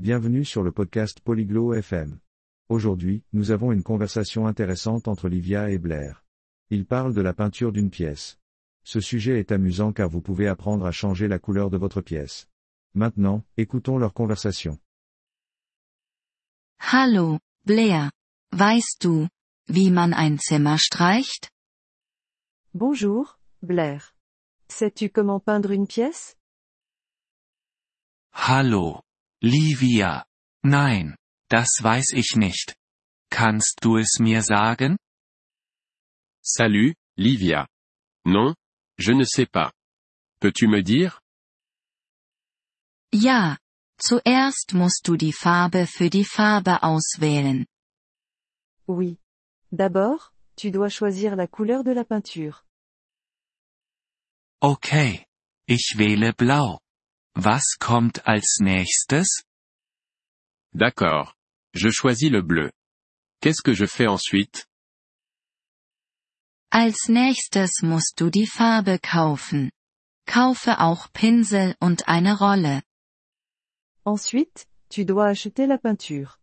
Bienvenue sur le podcast Polyglot FM. Aujourd'hui, nous avons une conversation intéressante entre Livia et Blair. Ils parlent de la peinture d'une pièce. Ce sujet est amusant car vous pouvez apprendre à changer la couleur de votre pièce. Maintenant, écoutons leur conversation. Hallo, Blair. Weißt du, wie man ein Zimmer streicht? Bonjour, Blair. Sais-tu comment peindre une pièce? Hallo, Livia. Nein, das weiß ich nicht. Kannst du es mir sagen? Salut, Livia. Non, je ne sais pas. Peux-tu me dire Ja, zuerst musst du die Farbe für die Farbe auswählen. Oui. D'abord, tu dois choisir la couleur de la peinture. Okay. Ich wähle blau. Was kommt als nächstes? D'accord. Je choisis le bleu. Qu'est-ce que je fais ensuite? Als nächstes musst du die Farbe kaufen. Kaufe auch Pinsel und eine Rolle. Ensuite, tu dois acheter la peinture.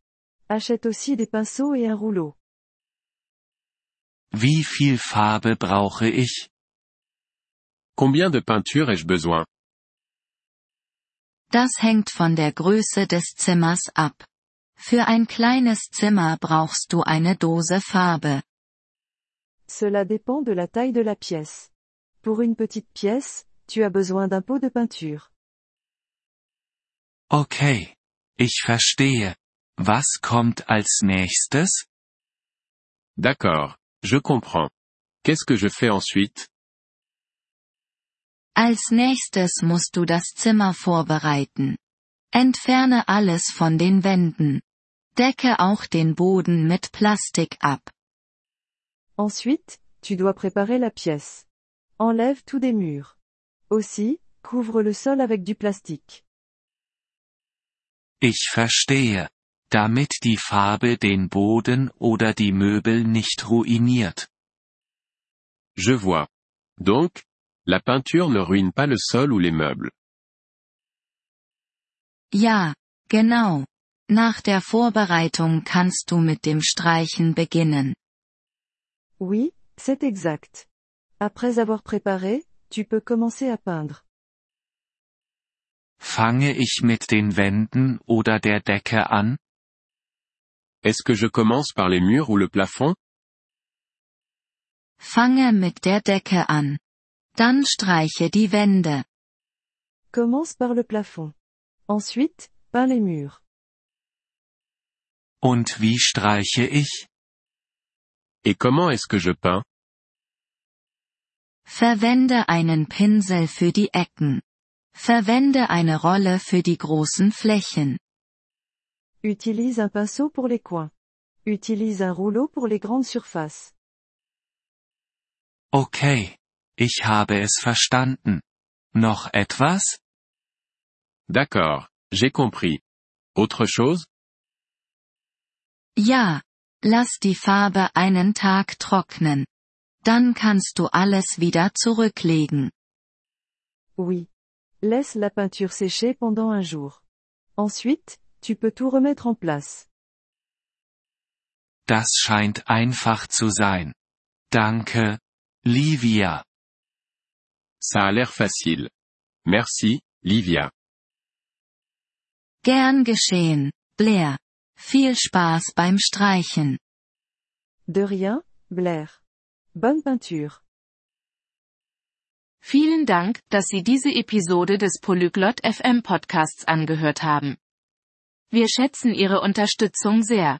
Achète aussi des pinceaux et un rouleau. Wie viel Farbe brauche ich? Combien de peinture ai-je besoin? Das hängt von der Größe des Zimmers ab. Für ein kleines Zimmer brauchst du eine Dose Farbe. Cela dépend de la taille de la pièce. Pour une petite pièce, tu as besoin d'un pot de peinture. Okay. Ich verstehe. Was kommt als nächstes? D'accord. Je comprends. Qu'est-ce que je fais ensuite Als nächstes musst du das Zimmer vorbereiten. Entferne alles von den Wänden. Decke auch den Boden mit Plastik ab. Ensuite, tu dois préparer la pièce. Enlève tout des murs. Aussi, couvre le sol avec du plastique. Ich verstehe. Damit die Farbe den Boden oder die Möbel nicht ruiniert. Je vois. Donc, la peinture ne ruine pas le sol ou les meubles. Ja, genau. Nach der Vorbereitung kannst du mit dem Streichen beginnen. Oui, c'est exact. Après avoir préparé, tu peux commencer à peindre. Fange ich mit den Wänden oder der Decke an? Est-ce que je commence par les murs ou le plafond Fange mit der Decke an. Dann streiche die Wände. Commence par le plafond. Ensuite, peins les murs. Und wie streiche ich? Et comment est-ce que je peins Verwende einen Pinsel für die Ecken. Verwende eine Rolle für die großen Flächen. Utilise un pinceau pour les coins. Utilise un rouleau pour les grandes surfaces. Okay. Ich habe es verstanden. Noch etwas? D'accord, j'ai compris. Autre chose Ja. Lass die Farbe einen Tag trocknen. Dann kannst du alles wieder zurücklegen. Oui. Laisse la peinture sécher pendant un jour. Ensuite, tu peux tout remettre en place. Das scheint einfach zu sein. Danke, Livia. Ça a l'air facile. Merci, Livia. Gern geschehen, Blair. Viel Spaß beim Streichen. De rien, Blair. Bonne peinture. Vielen Dank, dass Sie diese Episode des Polyglot FM Podcasts angehört haben. Wir schätzen Ihre Unterstützung sehr.